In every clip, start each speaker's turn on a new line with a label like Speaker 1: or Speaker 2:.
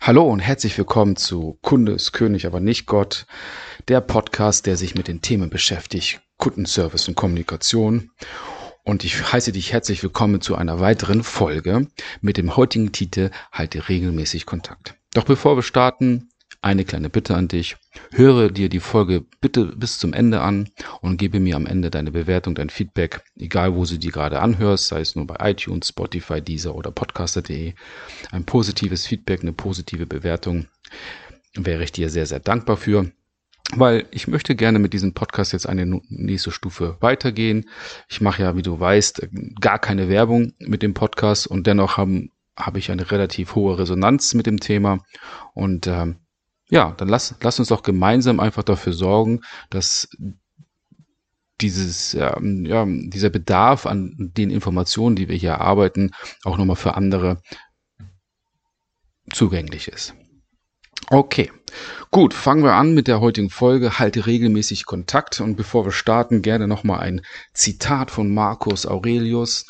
Speaker 1: Hallo und herzlich willkommen zu Kunde ist König, aber nicht Gott, der Podcast, der sich mit den Themen beschäftigt, Kundenservice und Kommunikation. Und ich heiße dich herzlich willkommen zu einer weiteren Folge mit dem heutigen Titel Halte regelmäßig Kontakt. Doch bevor wir starten, eine kleine Bitte an dich. Höre dir die Folge bitte bis zum Ende an und gebe mir am Ende deine Bewertung, dein Feedback, egal wo du die gerade anhörst, sei es nur bei iTunes, Spotify, Deezer oder podcaster.de. Ein positives Feedback, eine positive Bewertung wäre ich dir sehr, sehr dankbar für. Weil ich möchte gerne mit diesem Podcast jetzt eine nächste Stufe weitergehen. Ich mache ja, wie du weißt, gar keine Werbung mit dem Podcast und dennoch habe ich eine relativ hohe Resonanz mit dem Thema und ähm, ja, dann lass, lass uns doch gemeinsam einfach dafür sorgen, dass dieses, ja, dieser Bedarf an den Informationen, die wir hier erarbeiten, auch nochmal für andere zugänglich ist. Okay, gut, fangen wir an mit der heutigen Folge. Halte regelmäßig Kontakt und bevor wir starten, gerne nochmal ein Zitat von Marcus Aurelius,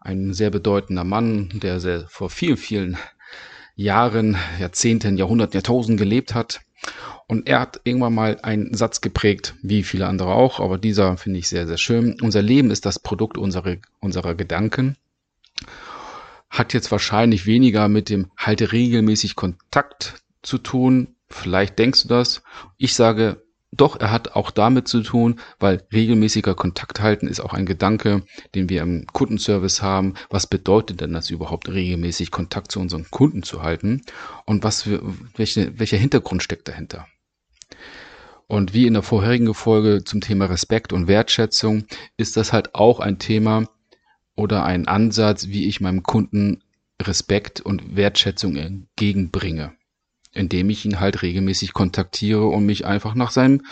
Speaker 1: ein sehr bedeutender Mann, der sehr vor vielen, vielen Jahren, Jahrzehnten, Jahrhunderten, Jahrtausenden gelebt hat. Und er hat irgendwann mal einen Satz geprägt, wie viele andere auch, aber dieser finde ich sehr, sehr schön. Unser Leben ist das Produkt unserer, unserer Gedanken. Hat jetzt wahrscheinlich weniger mit dem halte regelmäßig Kontakt zu tun. Vielleicht denkst du das. Ich sage, doch, er hat auch damit zu tun, weil regelmäßiger Kontakt halten ist auch ein Gedanke, den wir im Kundenservice haben. Was bedeutet denn das überhaupt, regelmäßig Kontakt zu unseren Kunden zu halten? Und was für, welche, welcher Hintergrund steckt dahinter? Und wie in der vorherigen Folge zum Thema Respekt und Wertschätzung ist das halt auch ein Thema oder ein Ansatz, wie ich meinem Kunden Respekt und Wertschätzung entgegenbringe indem ich ihn halt regelmäßig kontaktiere und mich einfach nach seinem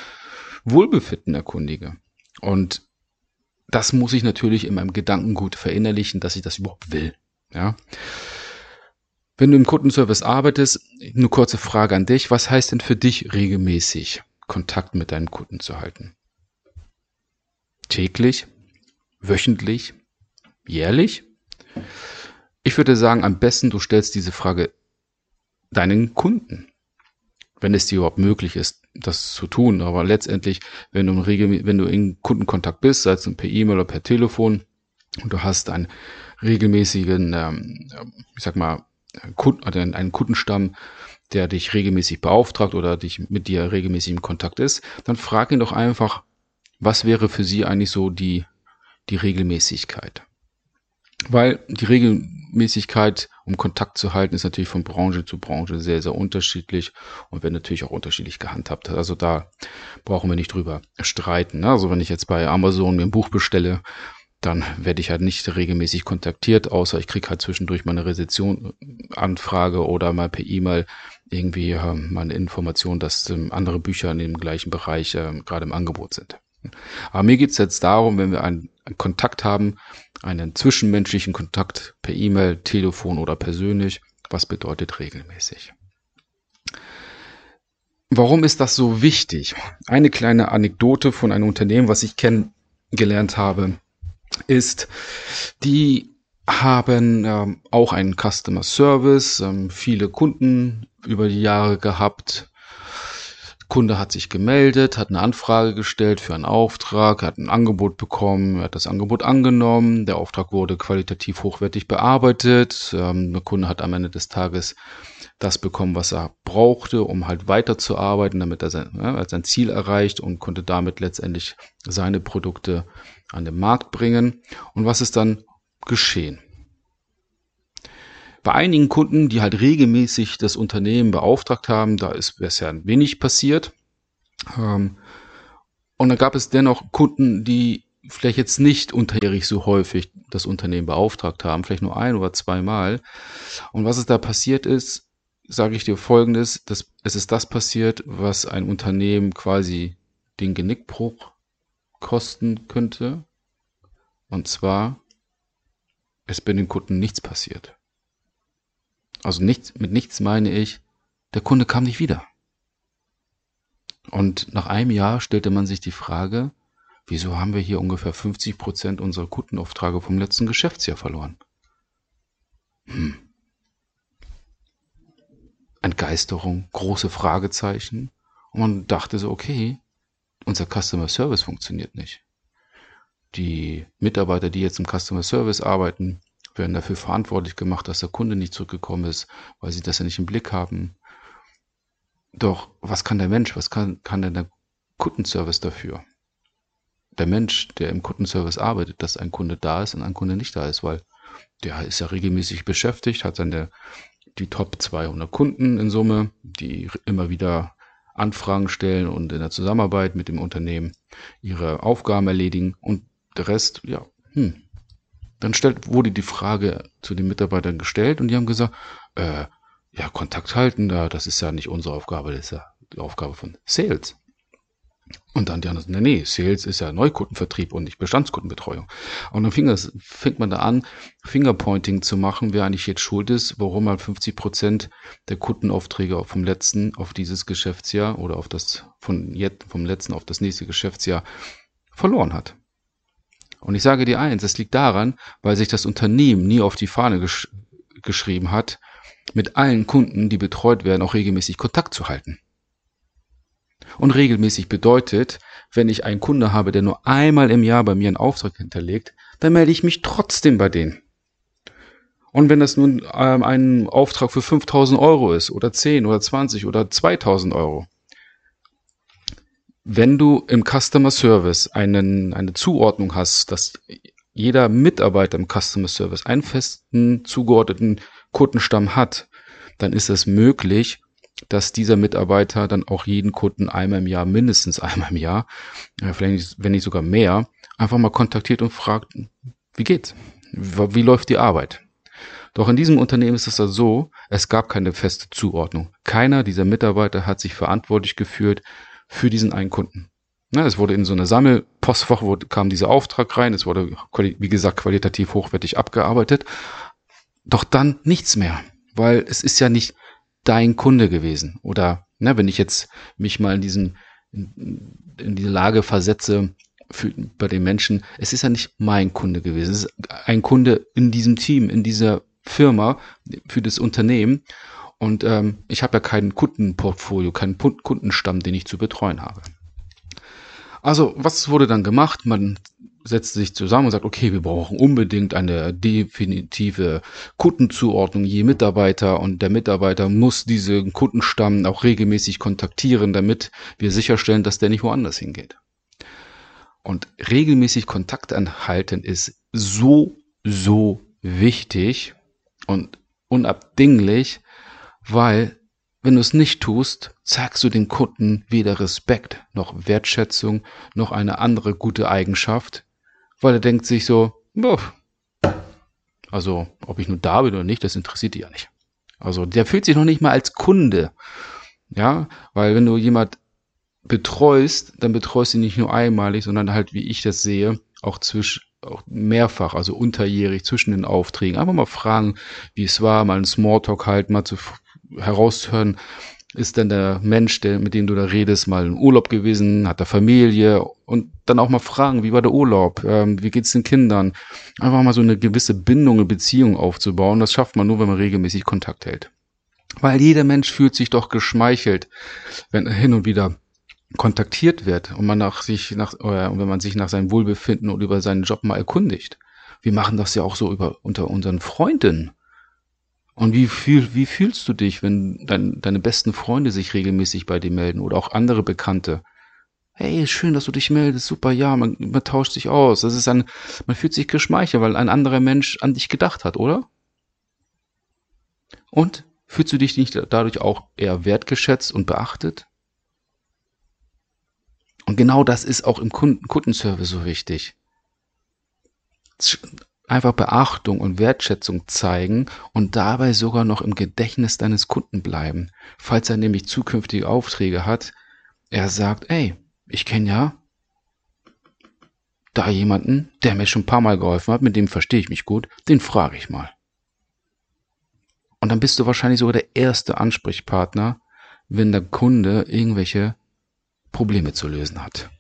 Speaker 1: Wohlbefinden erkundige. Und das muss ich natürlich in meinem Gedankengut verinnerlichen, dass ich das überhaupt will. Ja. Wenn du im Kundenservice arbeitest, eine kurze Frage an dich. Was heißt denn für dich regelmäßig Kontakt mit deinen Kunden zu halten? Täglich? Wöchentlich? Jährlich? Ich würde sagen, am besten du stellst diese Frage deinen Kunden. Wenn es dir überhaupt möglich ist, das zu tun. Aber letztendlich, wenn du, in, wenn du in Kundenkontakt bist, sei es per E-Mail oder per Telefon, und du hast einen regelmäßigen, ähm, ich sag mal, Kunden, einen Kundenstamm, der dich regelmäßig beauftragt oder dich mit dir regelmäßig im Kontakt ist, dann frag ihn doch einfach, was wäre für sie eigentlich so die, die Regelmäßigkeit? Weil die Regelmäßigkeit, um Kontakt zu halten, ist natürlich von Branche zu Branche sehr, sehr unterschiedlich und wird natürlich auch unterschiedlich gehandhabt. Also da brauchen wir nicht drüber streiten. Ne? Also wenn ich jetzt bei Amazon mir ein Buch bestelle, dann werde ich halt nicht regelmäßig kontaktiert, außer ich kriege halt zwischendurch mal eine Rezension-Anfrage oder mal per E-Mail irgendwie äh, mal Information, dass ähm, andere Bücher in dem gleichen Bereich äh, gerade im Angebot sind. Aber mir geht es jetzt darum, wenn wir einen Kontakt haben, einen zwischenmenschlichen Kontakt per E-Mail, Telefon oder persönlich, was bedeutet regelmäßig. Warum ist das so wichtig? Eine kleine Anekdote von einem Unternehmen, was ich kennengelernt habe, ist, die haben ähm, auch einen Customer Service, ähm, viele Kunden über die Jahre gehabt, Kunde hat sich gemeldet, hat eine Anfrage gestellt für einen Auftrag, hat ein Angebot bekommen, hat das Angebot angenommen, der Auftrag wurde qualitativ hochwertig bearbeitet, ähm, der Kunde hat am Ende des Tages das bekommen, was er brauchte, um halt weiterzuarbeiten, damit er sein, ja, sein Ziel erreicht und konnte damit letztendlich seine Produkte an den Markt bringen. Und was ist dann geschehen? Bei einigen Kunden, die halt regelmäßig das Unternehmen beauftragt haben, da ist bisher wenig passiert. Ähm, und dann gab es dennoch Kunden, die vielleicht jetzt nicht unterjährig so häufig das Unternehmen beauftragt haben, vielleicht nur ein oder zweimal. Und was es da passiert ist, sage ich dir folgendes, dass es ist das passiert, was ein Unternehmen quasi den Genickbruch kosten könnte. Und zwar, es bei den Kunden nichts passiert. Also nichts, mit nichts meine ich, der Kunde kam nicht wieder. Und nach einem Jahr stellte man sich die Frage, wieso haben wir hier ungefähr 50 Prozent unserer Kundenaufträge vom letzten Geschäftsjahr verloren? Hm. Entgeisterung, große Fragezeichen. Und man dachte so, okay, unser Customer Service funktioniert nicht. Die Mitarbeiter, die jetzt im Customer Service arbeiten, werden dafür verantwortlich gemacht, dass der Kunde nicht zurückgekommen ist, weil sie das ja nicht im Blick haben. Doch was kann der Mensch, was kann, kann denn der Kundenservice dafür? Der Mensch, der im Kundenservice arbeitet, dass ein Kunde da ist und ein Kunde nicht da ist, weil der ist ja regelmäßig beschäftigt, hat seine die Top 200 Kunden in Summe, die immer wieder Anfragen stellen und in der Zusammenarbeit mit dem Unternehmen ihre Aufgaben erledigen und der Rest, ja, hm. Dann stellt, wurde die Frage zu den Mitarbeitern gestellt und die haben gesagt, äh, ja, Kontakt halten, das ist ja nicht unsere Aufgabe, das ist ja die Aufgabe von Sales. Und dann die anderen, nee, nee, Sales ist ja Neukundenvertrieb und nicht Bestandskundenbetreuung. Und dann fing das, fängt man da an, Fingerpointing zu machen, wer eigentlich jetzt schuld ist, warum man 50 Prozent der Kundenaufträge vom letzten auf dieses Geschäftsjahr oder auf das, von jetzt, vom letzten auf das nächste Geschäftsjahr verloren hat. Und ich sage dir eins, es liegt daran, weil sich das Unternehmen nie auf die Fahne gesch geschrieben hat, mit allen Kunden, die betreut werden, auch regelmäßig Kontakt zu halten. Und regelmäßig bedeutet, wenn ich einen Kunde habe, der nur einmal im Jahr bei mir einen Auftrag hinterlegt, dann melde ich mich trotzdem bei denen. Und wenn das nun ähm, ein Auftrag für 5000 Euro ist oder 10 oder 20 oder 2000 Euro, wenn du im Customer Service einen, eine Zuordnung hast, dass jeder Mitarbeiter im Customer Service einen festen zugeordneten Kundenstamm hat, dann ist es möglich, dass dieser Mitarbeiter dann auch jeden Kunden einmal im Jahr, mindestens einmal im Jahr, vielleicht wenn nicht sogar mehr, einfach mal kontaktiert und fragt, wie geht's? Wie läuft die Arbeit? Doch in diesem Unternehmen ist es also so, es gab keine feste Zuordnung. Keiner dieser Mitarbeiter hat sich verantwortlich geführt für diesen einen Kunden. Ja, es wurde in so eine Sammelpostfach wurde, kam dieser Auftrag rein, es wurde, wie gesagt, qualitativ hochwertig abgearbeitet. Doch dann nichts mehr, weil es ist ja nicht dein Kunde gewesen. Oder ne, wenn ich jetzt mich mal in diesem in, in diese Lage versetze für, bei den Menschen, es ist ja nicht mein Kunde gewesen. Es ist ein Kunde in diesem Team, in dieser Firma, für das Unternehmen. Und ähm, ich habe ja kein Kundenportfolio, keinen Kundenstamm, den ich zu betreuen habe. Also, was wurde dann gemacht? Man setzt sich zusammen und sagt, okay, wir brauchen unbedingt eine definitive Kundenzuordnung je Mitarbeiter und der Mitarbeiter muss diesen Kundenstamm auch regelmäßig kontaktieren, damit wir sicherstellen, dass der nicht woanders hingeht. Und regelmäßig Kontakt anhalten ist so, so wichtig und unabdinglich, weil wenn du es nicht tust, zeigst du dem Kunden weder Respekt noch Wertschätzung noch eine andere gute Eigenschaft, weil er denkt sich so, boah, also ob ich nun da bin oder nicht, das interessiert die ja nicht. Also der fühlt sich noch nicht mal als Kunde. Ja, weil wenn du jemand betreust, dann betreust du ihn nicht nur einmalig, sondern halt, wie ich das sehe, auch zwischen auch mehrfach, also unterjährig zwischen den Aufträgen. Einfach mal fragen, wie es war, mal einen Smalltalk halten, mal zu herauszuhören, ist denn der Mensch, der, mit dem du da redest, mal in Urlaub gewesen, hat er Familie und dann auch mal fragen, wie war der Urlaub, ähm, wie geht's den Kindern? Einfach mal so eine gewisse Bindung, eine Beziehung aufzubauen. Das schafft man nur, wenn man regelmäßig Kontakt hält. Weil jeder Mensch fühlt sich doch geschmeichelt, wenn er hin und wieder kontaktiert wird und man nach sich nach oder wenn man sich nach seinem Wohlbefinden und über seinen Job mal erkundigt. Wir machen das ja auch so über unter unseren Freunden. Und wie, fühl, wie fühlst du dich, wenn dein, deine besten Freunde sich regelmäßig bei dir melden oder auch andere Bekannte? Hey, schön, dass du dich meldest, super, ja, man, man tauscht sich aus. Das ist ein, man fühlt sich geschmeichelt, weil ein anderer Mensch an dich gedacht hat, oder? Und fühlst du dich nicht dadurch auch eher wertgeschätzt und beachtet? Und genau das ist auch im Kunden Kundenservice so wichtig einfach Beachtung und Wertschätzung zeigen und dabei sogar noch im Gedächtnis deines Kunden bleiben. Falls er nämlich zukünftige Aufträge hat, er sagt, ey, ich kenne ja da jemanden, der mir schon ein paar Mal geholfen hat, mit dem verstehe ich mich gut, den frage ich mal. Und dann bist du wahrscheinlich sogar der erste Ansprechpartner, wenn der Kunde irgendwelche Probleme zu lösen hat.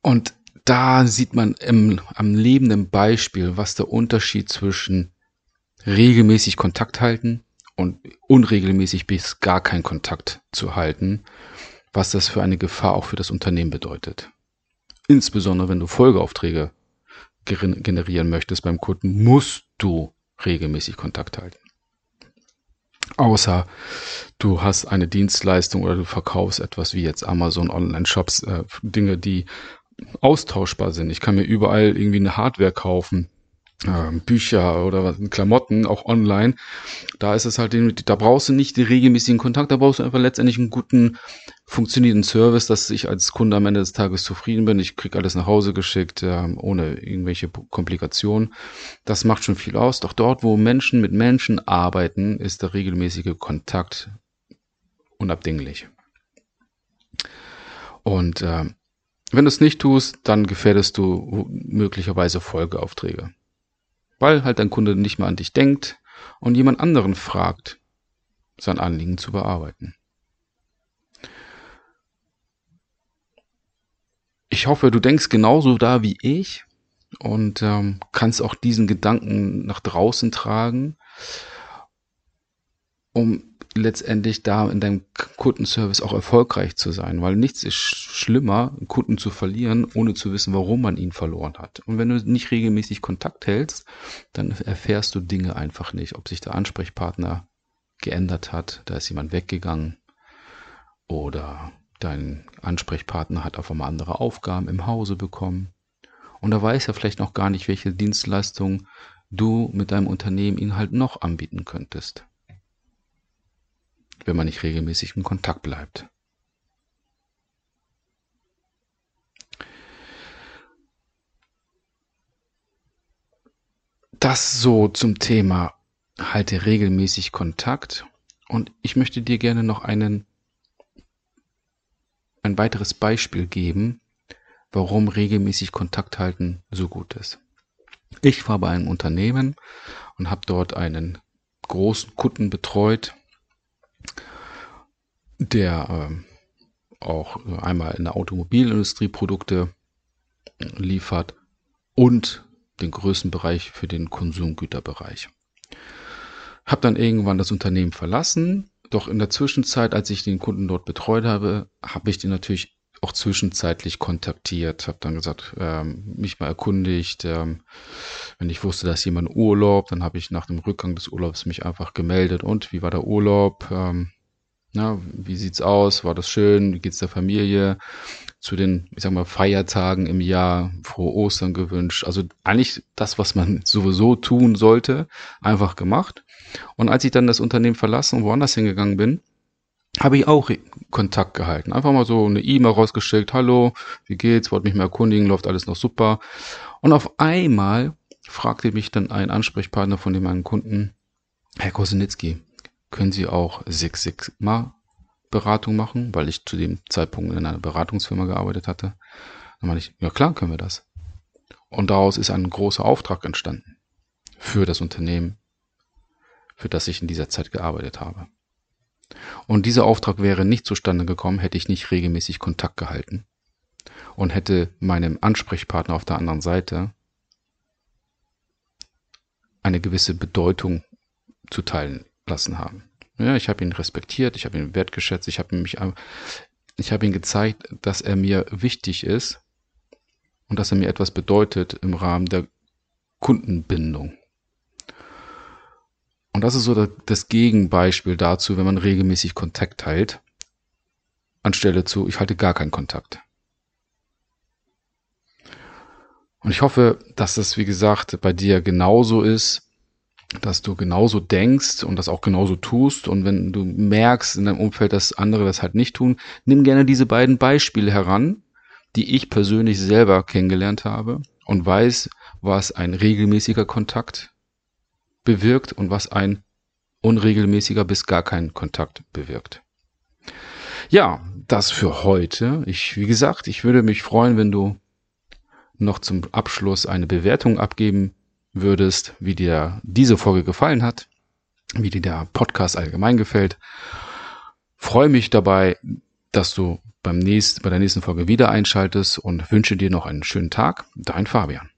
Speaker 1: Und da sieht man im, am lebenden Beispiel, was der Unterschied zwischen regelmäßig Kontakt halten und unregelmäßig bis gar keinen Kontakt zu halten, was das für eine Gefahr auch für das Unternehmen bedeutet. Insbesondere wenn du Folgeaufträge generieren möchtest beim Kunden, musst du regelmäßig Kontakt halten. Außer du hast eine Dienstleistung oder du verkaufst etwas wie jetzt Amazon Online-Shops, äh, Dinge, die austauschbar sind. Ich kann mir überall irgendwie eine Hardware kaufen, äh, Bücher oder Klamotten, auch online. Da ist es halt, da brauchst du nicht den regelmäßigen Kontakt, da brauchst du einfach letztendlich einen guten, funktionierenden Service, dass ich als Kunde am Ende des Tages zufrieden bin. Ich krieg alles nach Hause geschickt, äh, ohne irgendwelche Komplikationen. Das macht schon viel aus. Doch dort, wo Menschen mit Menschen arbeiten, ist der regelmäßige Kontakt unabdinglich. Und äh, wenn du es nicht tust, dann gefährdest du möglicherweise Folgeaufträge. Weil halt dein Kunde nicht mehr an dich denkt und jemand anderen fragt, sein Anliegen zu bearbeiten. Ich hoffe, du denkst genauso da wie ich und ähm, kannst auch diesen Gedanken nach draußen tragen, um letztendlich da in deinem Kundenservice auch erfolgreich zu sein, weil nichts ist schlimmer, einen Kunden zu verlieren, ohne zu wissen, warum man ihn verloren hat. Und wenn du nicht regelmäßig Kontakt hältst, dann erfährst du Dinge einfach nicht, ob sich der Ansprechpartner geändert hat, da ist jemand weggegangen oder dein Ansprechpartner hat auf einmal andere Aufgaben im Hause bekommen. Und da weiß er vielleicht noch gar nicht, welche Dienstleistung du mit deinem Unternehmen ihn halt noch anbieten könntest wenn man nicht regelmäßig in Kontakt bleibt. Das so zum Thema halte regelmäßig Kontakt und ich möchte dir gerne noch einen ein weiteres Beispiel geben, warum regelmäßig Kontakt halten so gut ist. Ich war bei einem Unternehmen und habe dort einen großen Kunden betreut, der äh, auch einmal in der Automobilindustrie Produkte liefert und den größten Bereich für den Konsumgüterbereich. Hab dann irgendwann das Unternehmen verlassen, doch in der Zwischenzeit, als ich den Kunden dort betreut habe, habe ich den natürlich auch zwischenzeitlich kontaktiert, habe dann gesagt, ähm, mich mal erkundigt. Ähm, wenn ich wusste, dass jemand Urlaub, dann habe ich nach dem Rückgang des Urlaubs mich einfach gemeldet. Und wie war der Urlaub? Ähm, na, wie sieht's aus? War das schön? Wie geht's der Familie? Zu den, ich sag mal, Feiertagen im Jahr, frohe Ostern gewünscht. Also eigentlich das, was man sowieso tun sollte, einfach gemacht. Und als ich dann das Unternehmen verlassen und woanders hingegangen bin, habe ich auch Kontakt gehalten. Einfach mal so eine E-Mail rausgeschickt. Hallo, wie geht's? Wollt mich mal erkundigen, läuft alles noch super. Und auf einmal fragte mich dann ein Ansprechpartner von dem meinen Kunden, Herr Kosenitzki, können Sie auch Six Sigma Beratung machen, weil ich zu dem Zeitpunkt in einer Beratungsfirma gearbeitet hatte. Dann meine ich, ja klar können wir das. Und daraus ist ein großer Auftrag entstanden für das Unternehmen, für das ich in dieser Zeit gearbeitet habe. Und dieser Auftrag wäre nicht zustande gekommen, hätte ich nicht regelmäßig Kontakt gehalten und hätte meinem Ansprechpartner auf der anderen Seite eine gewisse Bedeutung zuteilen lassen haben. Ja, ich habe ihn respektiert, ich habe ihn wertgeschätzt, ich habe mich, ich habe ihm gezeigt, dass er mir wichtig ist und dass er mir etwas bedeutet im Rahmen der Kundenbindung. Und das ist so das Gegenbeispiel dazu, wenn man regelmäßig Kontakt teilt, anstelle zu, ich halte gar keinen Kontakt. Und ich hoffe, dass das, wie gesagt, bei dir genauso ist dass du genauso denkst und das auch genauso tust. Und wenn du merkst in deinem Umfeld, dass andere das halt nicht tun, nimm gerne diese beiden Beispiele heran, die ich persönlich selber kennengelernt habe und weiß, was ein regelmäßiger Kontakt bewirkt und was ein unregelmäßiger bis gar kein Kontakt bewirkt. Ja, das für heute. Ich, wie gesagt, ich würde mich freuen, wenn du noch zum Abschluss eine Bewertung abgeben würdest, wie dir diese Folge gefallen hat, wie dir der Podcast allgemein gefällt. Freue mich dabei, dass du beim nächsten, bei der nächsten Folge wieder einschaltest und wünsche dir noch einen schönen Tag. Dein Fabian.